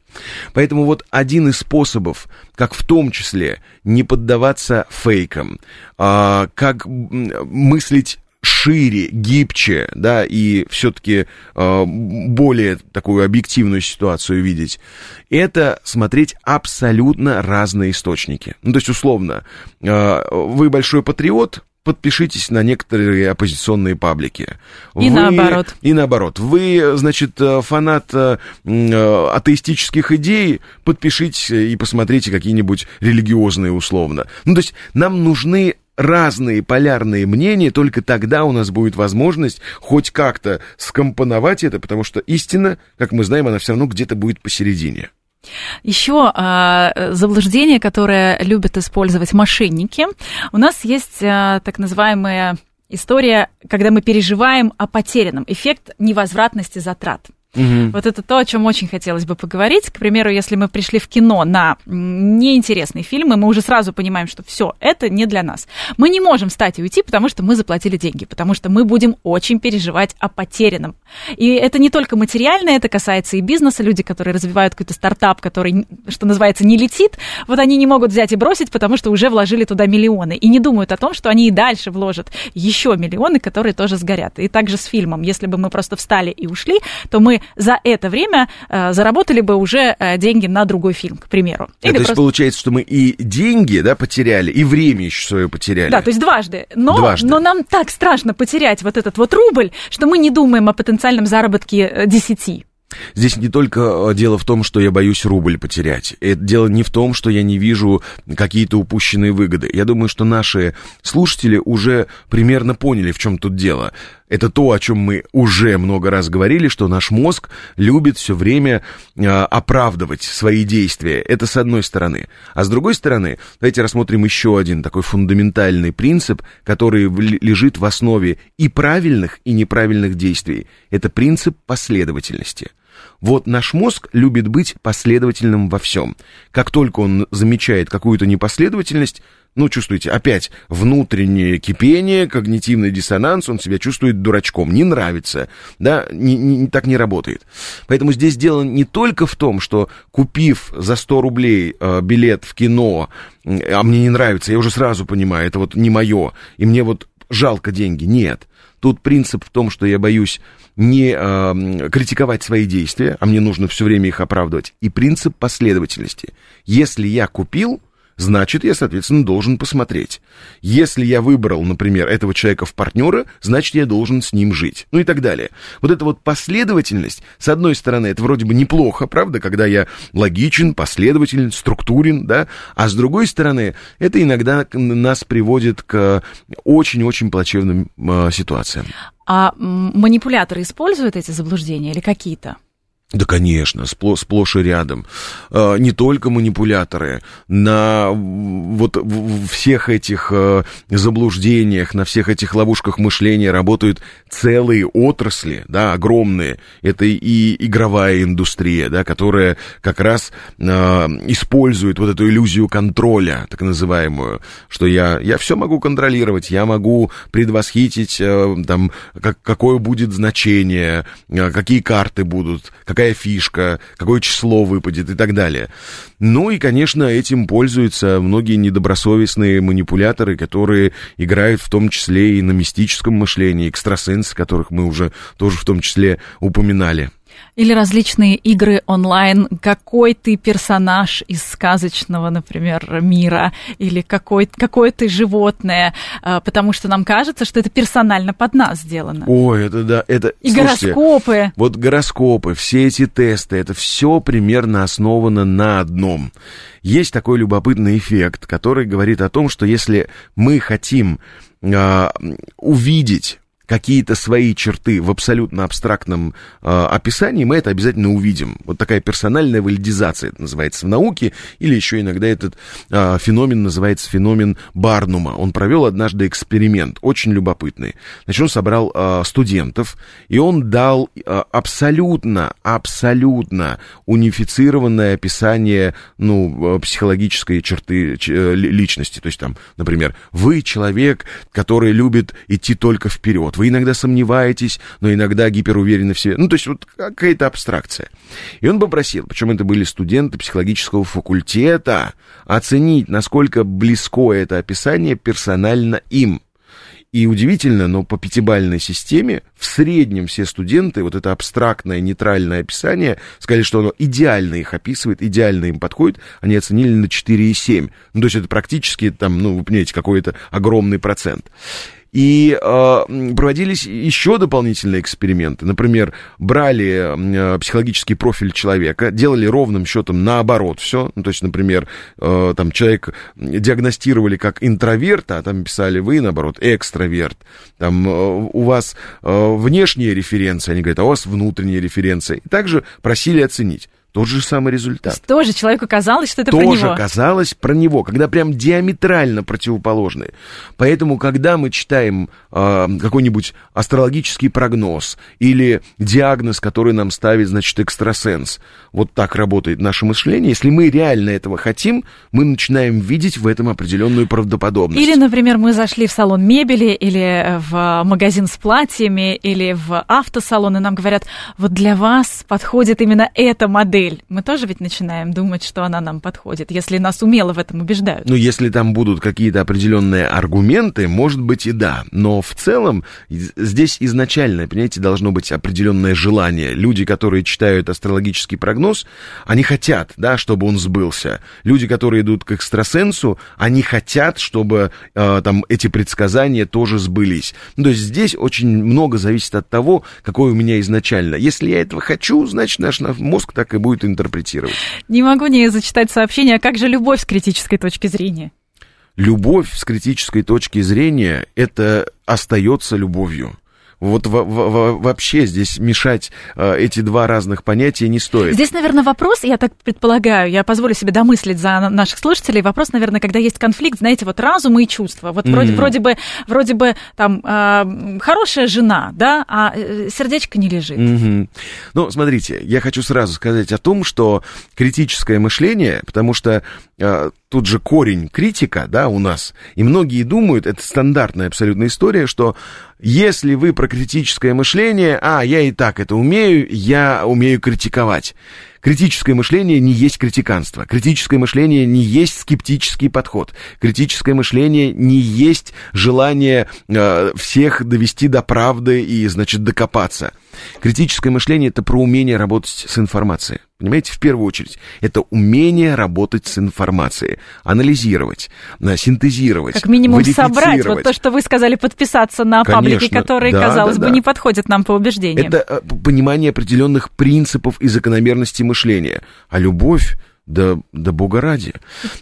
Поэтому вот один из способов, как в том числе не поддаваться фейкам, а, как мыслить шире, гибче, да, и все-таки э, более такую объективную ситуацию видеть, это смотреть абсолютно разные источники. Ну, то есть, условно, э, вы большой патриот, подпишитесь на некоторые оппозиционные паблики. И вы, наоборот. И наоборот. Вы, значит, э, фанат э, э, атеистических идей, подпишитесь и посмотрите какие-нибудь религиозные условно. Ну, то есть нам нужны разные полярные мнения, только тогда у нас будет возможность хоть как-то скомпоновать это, потому что истина, как мы знаем, она все равно где-то будет посередине. Еще а, заблуждение, которое любят использовать мошенники. У нас есть а, так называемая история, когда мы переживаем о потерянном, эффект невозвратности затрат. Угу. Вот это то, о чем очень хотелось бы поговорить. К примеру, если мы пришли в кино на неинтересный фильм, и мы уже сразу понимаем, что все, это не для нас. Мы не можем встать и уйти, потому что мы заплатили деньги, потому что мы будем очень переживать о потерянном. И это не только материальное, это касается и бизнеса. Люди, которые развивают какой-то стартап, который, что называется, не летит, вот они не могут взять и бросить, потому что уже вложили туда миллионы. И не думают о том, что они и дальше вложат еще миллионы, которые тоже сгорят. И также с фильмом. Если бы мы просто встали и ушли, то мы за это время э, заработали бы уже э, деньги на другой фильм, к примеру. Или то просто... есть получается, что мы и деньги да, потеряли, и время еще свое потеряли. Да, то есть дважды. Но, дважды. но нам так страшно потерять вот этот вот рубль, что мы не думаем о потенциальном заработке 10. Э, Здесь не только дело в том, что я боюсь рубль потерять. Это дело не в том, что я не вижу какие-то упущенные выгоды. Я думаю, что наши слушатели уже примерно поняли, в чем тут дело. Это то, о чем мы уже много раз говорили, что наш мозг любит все время э, оправдывать свои действия. Это с одной стороны. А с другой стороны, давайте рассмотрим еще один такой фундаментальный принцип, который лежит в основе и правильных, и неправильных действий. Это принцип последовательности. Вот наш мозг любит быть последовательным во всем. Как только он замечает какую-то непоследовательность, ну, чувствуете, опять внутреннее кипение, когнитивный диссонанс, он себя чувствует дурачком, не нравится, да, не, не, так не работает. Поэтому здесь дело не только в том, что купив за 100 рублей э, билет в кино, а мне не нравится, я уже сразу понимаю, это вот не мое, и мне вот жалко деньги, нет. Тут принцип в том, что я боюсь не э, критиковать свои действия, а мне нужно все время их оправдывать. И принцип последовательности. Если я купил, значит, я, соответственно, должен посмотреть. Если я выбрал, например, этого человека в партнера, значит, я должен с ним жить. Ну и так далее. Вот эта вот последовательность, с одной стороны, это вроде бы неплохо, правда, когда я логичен, последователен, структурен, да, а с другой стороны, это иногда нас приводит к очень-очень плачевным э, ситуациям. А манипуляторы используют эти заблуждения или какие-то? Да, конечно, сплошь, сплошь и рядом. А, не только манипуляторы. На вот всех этих э, заблуждениях, на всех этих ловушках мышления работают целые отрасли, да, огромные. Это и игровая индустрия, да, которая как раз э, использует вот эту иллюзию контроля, так называемую, что я, я все могу контролировать, я могу предвосхитить, э, там, как, какое будет значение, какие карты будут, какая какая фишка, какое число выпадет и так далее. Ну и, конечно, этим пользуются многие недобросовестные манипуляторы, которые играют в том числе и на мистическом мышлении, экстрасенсы, которых мы уже тоже в том числе упоминали. Или различные игры онлайн, какой ты персонаж из сказочного, например, мира, или какой, какое ты животное, а, потому что нам кажется, что это персонально под нас сделано. Ой, это да, это... И слушайте, гороскопы. Вот гороскопы, все эти тесты, это все примерно основано на одном. Есть такой любопытный эффект, который говорит о том, что если мы хотим э, увидеть какие-то свои черты в абсолютно абстрактном э, описании, мы это обязательно увидим. Вот такая персональная валидизация это называется в науке, или еще иногда этот э, феномен называется феномен Барнума. Он провел однажды эксперимент, очень любопытный. Значит, он собрал э, студентов, и он дал э, абсолютно, абсолютно унифицированное описание ну, психологической черты э, личности. То есть там, например, вы человек, который любит идти только вперед вот вы иногда сомневаетесь, но иногда гиперуверены в себе. Ну, то есть вот какая-то абстракция. И он попросил, причем это были студенты психологического факультета, оценить, насколько близко это описание персонально им. И удивительно, но по пятибальной системе в среднем все студенты, вот это абстрактное, нейтральное описание, сказали, что оно идеально их описывает, идеально им подходит, они оценили на 4,7. Ну, то есть это практически там, ну, вы понимаете, какой-то огромный процент. И э, проводились еще дополнительные эксперименты. Например, брали э, психологический профиль человека, делали ровным счетом наоборот все. Ну, то есть, например, э, там человек диагностировали как интроверт, а там писали вы, наоборот, экстраверт. Там э, у вас э, внешние референции, они говорят, а у вас внутренние референции. Также просили оценить. Тот же самый результат. Тоже человеку казалось, что это Тоже про него. Тоже казалось про него, когда прям диаметрально противоположные. Поэтому, когда мы читаем э, какой-нибудь астрологический прогноз или диагноз, который нам ставит, значит, экстрасенс, вот так работает наше мышление. Если мы реально этого хотим, мы начинаем видеть в этом определенную правдоподобность. Или, например, мы зашли в салон мебели или в магазин с платьями или в автосалон, и нам говорят, вот для вас подходит именно эта модель модель, мы тоже ведь начинаем думать, что она нам подходит, если нас умело в этом убеждают. Ну, если там будут какие-то определенные аргументы, может быть и да. Но в целом здесь изначально, понимаете, должно быть определенное желание. Люди, которые читают астрологический прогноз, они хотят, да, чтобы он сбылся. Люди, которые идут к экстрасенсу, они хотят, чтобы э, там эти предсказания тоже сбылись. Ну, то есть здесь очень много зависит от того, какое у меня изначально. Если я этого хочу, значит наш мозг так и будет будет интерпретировать. Не могу не зачитать сообщение, а как же любовь с критической точки зрения? Любовь с критической точки зрения – это остается любовью. Вот в, в, вообще здесь мешать э, эти два разных понятия не стоит. Здесь, наверное, вопрос, я так предполагаю, я позволю себе домыслить за наших слушателей, вопрос, наверное, когда есть конфликт, знаете, вот разум и чувства. Вот mm-hmm. вроде, вроде бы, вроде бы там э, хорошая жена, да, а э, сердечко не лежит. Mm-hmm. Ну, смотрите, я хочу сразу сказать о том, что критическое мышление, потому что э, тут же корень критика, да, у нас. И многие думают, это стандартная абсолютная история, что если вы про критическое мышление, а, я и так это умею, я умею критиковать. Критическое мышление не есть критиканство. Критическое мышление не есть скептический подход. Критическое мышление не есть желание э, всех довести до правды и, значит, докопаться. Критическое мышление это про умение работать с информацией. Понимаете, в первую очередь, это умение работать с информацией, анализировать, э, синтезировать, Как минимум собрать вот то, что вы сказали, подписаться на Конечно, паблики, которые, да, казалось да, бы, да. не подходят нам по убеждениям. Это э, понимание определенных принципов и закономерностей мышления. А любовь да, да бога ради.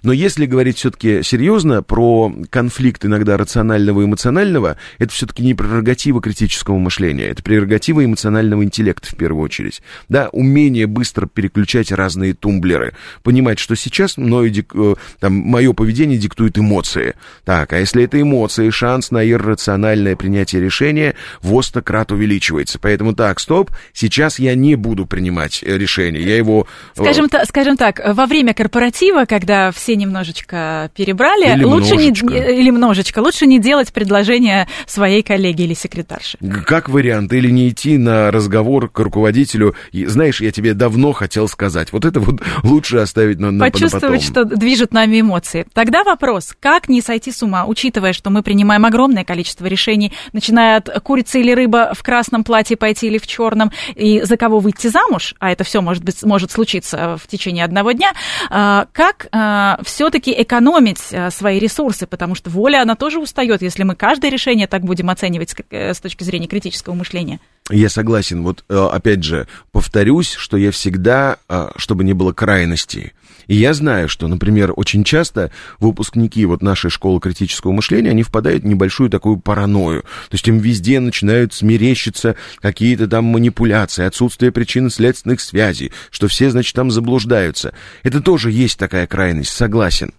Но если говорить все-таки серьезно про конфликт иногда рационального и эмоционального, это все-таки не прерогатива критического мышления, это прерогатива эмоционального интеллекта в первую очередь. Да, умение быстро переключать разные тумблеры, понимать, что сейчас мною, э, там, мое поведение диктует эмоции. Так, а если это эмоции, шанс на иррациональное принятие решения в крат увеличивается. Поэтому так, стоп, сейчас я не буду принимать э, решение, я его... Э, скажем, скажем так, во время корпоратива, когда все немножечко перебрали, или лучше множечко. не или множечко, лучше не делать предложение своей коллеге или секретарше. Как вариант, или не идти на разговор к руководителю. И, знаешь, я тебе давно хотел сказать. Вот это вот лучше оставить на, на Почувствовать, на что движут нами эмоции. Тогда вопрос, как не сойти с ума, учитывая, что мы принимаем огромное количество решений, начиная от курицы или рыба в красном платье пойти или в черном, и за кого выйти замуж, а это все может быть может случиться в течение одного дня дня, а, как а, все-таки экономить а, свои ресурсы, потому что воля, она тоже устает, если мы каждое решение так будем оценивать с э, точки зрения критического мышления. Я согласен. Вот э, опять же, повторюсь, что я всегда, э, чтобы не было крайностей, и я знаю, что, например, очень часто выпускники вот нашей школы критического мышления, они впадают в небольшую такую паранойю. То есть им везде начинают смерещиться какие-то там манипуляции, отсутствие причин следственных связей, что все, значит, там заблуждаются. Это тоже есть такая крайность, согласен.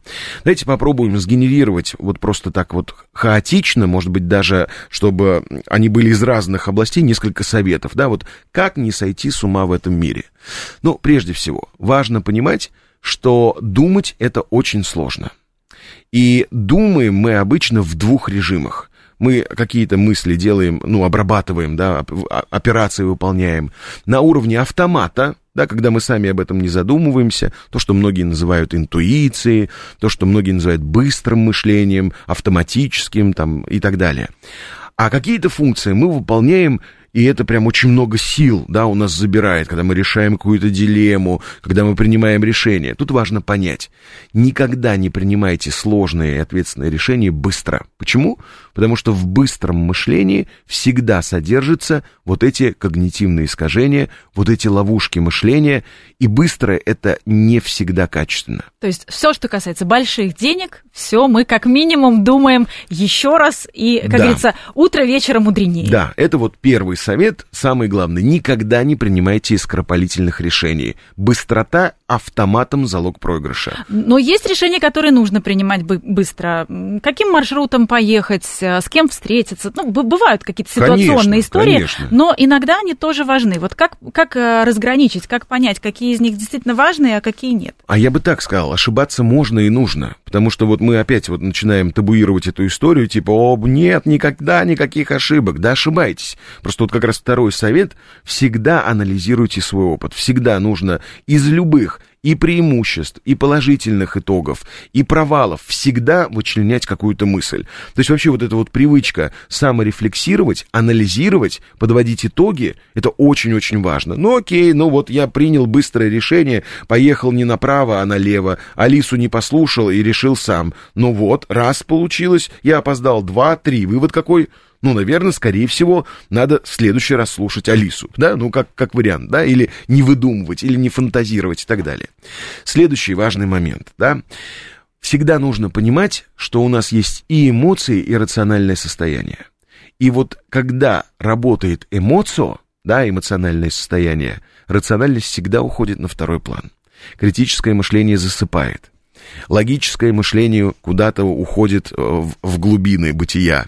Давайте попробуем сгенерировать вот просто так вот хаотично, может быть, даже, чтобы они были из разных областей, несколько советов, да, вот как не сойти с ума в этом мире. Ну, прежде всего, важно понимать, что думать это очень сложно. И думаем мы обычно в двух режимах. Мы какие-то мысли делаем, ну, обрабатываем, да, операции выполняем на уровне автомата, да, когда мы сами об этом не задумываемся, то, что многие называют интуицией, то, что многие называют быстрым мышлением, автоматическим там, и так далее. А какие-то функции мы выполняем и это прям очень много сил, да, у нас забирает, когда мы решаем какую-то дилемму, когда мы принимаем решение. Тут важно понять, никогда не принимайте сложные и ответственные решения быстро. Почему? Потому что в быстром мышлении всегда содержатся вот эти когнитивные искажения, вот эти ловушки мышления, и быстрое это не всегда качественно. То есть все, что касается больших денег, все мы как минимум думаем еще раз, и, как да. говорится, утро вечера мудренее. Да, это вот первый совет, самый главный. Никогда не принимайте скоропалительных решений. Быстрота автоматом залог проигрыша. Но есть решения, которые нужно принимать быстро. Каким маршрутом поехать, с кем встретиться. Ну, бывают какие-то ситуационные конечно, истории, конечно. но иногда они тоже важны. Вот как, как э, разграничить, как понять, какие из них действительно важные, а какие нет? А я бы так сказал, ошибаться можно и нужно. Потому что вот мы опять вот начинаем табуировать эту историю, типа, о, нет, никогда никаких ошибок. Да ошибайтесь. Просто вот как раз второй совет, всегда анализируйте свой опыт. Всегда нужно из любых и преимуществ, и положительных итогов, и провалов всегда вычленять какую-то мысль. То есть вообще вот эта вот привычка саморефлексировать, анализировать, подводить итоги, это очень-очень важно. Ну окей, ну вот я принял быстрое решение, поехал не направо, а налево, Алису не послушал и решил сам. Ну вот, раз получилось, я опоздал, два, три. Вывод какой? Ну, наверное, скорее всего, надо в следующий раз слушать Алису, да, ну, как, как вариант, да, или не выдумывать, или не фантазировать и так далее. Следующий важный момент, да, всегда нужно понимать, что у нас есть и эмоции, и рациональное состояние. И вот когда работает эмоция, да, эмоциональное состояние, рациональность всегда уходит на второй план. Критическое мышление засыпает. Логическое мышление куда-то уходит в, в глубины бытия.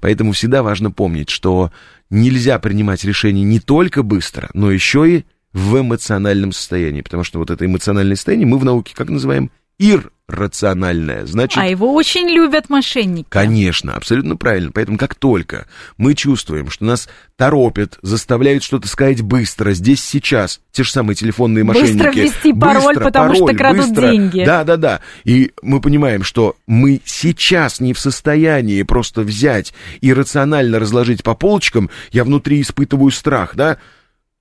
Поэтому всегда важно помнить, что нельзя принимать решения не только быстро, но еще и в эмоциональном состоянии, потому что вот это эмоциональное состояние мы в науке как называем иррациональное. Значит, а его очень любят мошенники. Конечно, абсолютно правильно. Поэтому как только мы чувствуем, что нас торопят, заставляют что-то сказать быстро, здесь сейчас, те же самые телефонные мошенники. Быстро ввести пароль, быстро, потому пароль, что крадут быстро, деньги. Да, да, да. И мы понимаем, что мы сейчас не в состоянии просто взять и рационально разложить по полочкам, я внутри испытываю страх, да,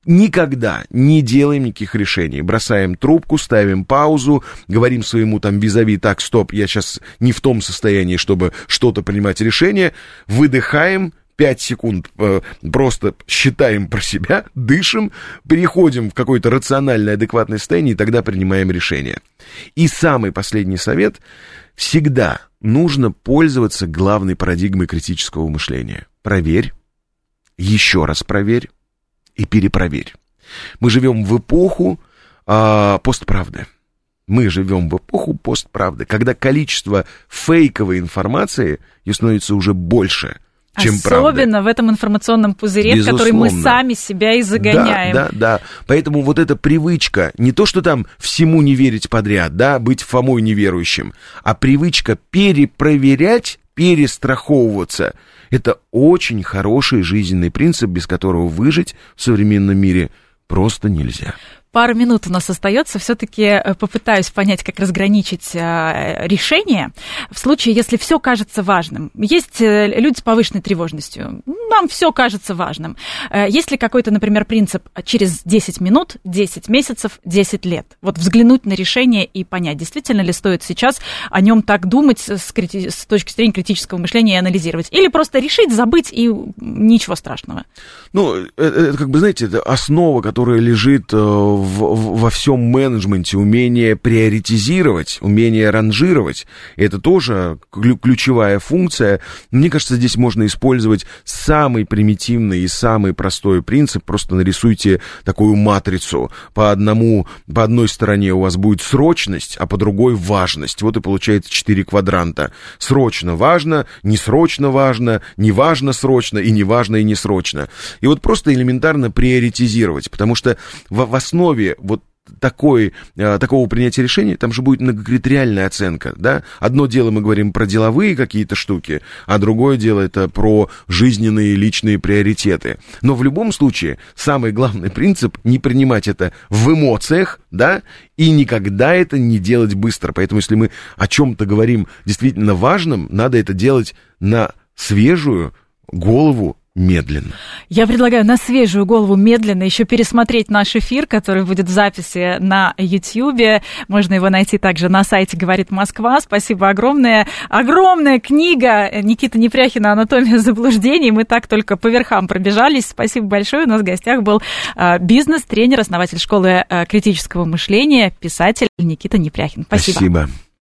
никогда не делаем никаких решений. Бросаем трубку, ставим паузу, говорим своему там визави, так, стоп, я сейчас не в том состоянии, чтобы что-то принимать решение, выдыхаем, 5 секунд э, просто считаем про себя, дышим, переходим в какое-то рациональное, адекватное состояние, и тогда принимаем решение. И самый последний совет. Всегда нужно пользоваться главной парадигмой критического мышления. Проверь, еще раз проверь, и перепроверь. Мы живем в эпоху а, постправды. Мы живем в эпоху постправды, когда количество фейковой информации становится уже больше, чем Особенно правда. в этом информационном пузыре, Безусловно. в который мы сами себя и загоняем. Да, да, да. Поэтому вот эта привычка, не то, что там всему не верить подряд, да, быть Фомой неверующим, а привычка перепроверять, перестраховываться – это очень хороший жизненный принцип, без которого выжить в современном мире просто нельзя. Пару минут у нас остается. Все-таки э, попытаюсь понять, как разграничить э, решение в случае, если все кажется важным. Есть э, люди с повышенной тревожностью. нам все кажется важным. Есть ли какой-то, например, принцип через 10 минут, 10 месяцев, 10 лет? Вот взглянуть на решение и понять, действительно ли стоит сейчас о нем так думать с, крити- с точки зрения критического мышления и анализировать? Или просто решить, забыть и ничего страшного? Ну, это, это как бы, знаете, это основа, которая лежит в, в, во всем менеджменте, умение приоритизировать, умение ранжировать. Это тоже ключевая функция. Мне кажется, здесь можно использовать самый примитивный и самый простой принцип. Просто нарисуйте такую матрицу. По одному, по одной стороне у вас будет срочность, а по другой важность. Вот и получается четыре квадранта. Срочно важно, не срочно важно, не важно срочно и не важно и не срочно. И вот просто элементарно приоритизировать, потому что в, в основе вот такой, э, такого принятия решения, там же будет многокритериальная оценка, да? Одно дело мы говорим про деловые какие-то штуки, а другое дело это про жизненные личные приоритеты. Но в любом случае, самый главный принцип не принимать это в эмоциях, да, и никогда это не делать быстро. Поэтому, если мы о чем-то говорим действительно важном, надо это делать на свежую голову медленно. Я предлагаю на свежую голову медленно еще пересмотреть наш эфир, который будет в записи на YouTube. Можно его найти также на сайте «Говорит Москва». Спасибо огромное. Огромная книга Никиты Непряхина «Анатомия заблуждений». Мы так только по верхам пробежались. Спасибо большое. У нас в гостях был а, бизнес-тренер, основатель школы а, критического мышления, писатель Никита Непряхин. Спасибо. Спасибо.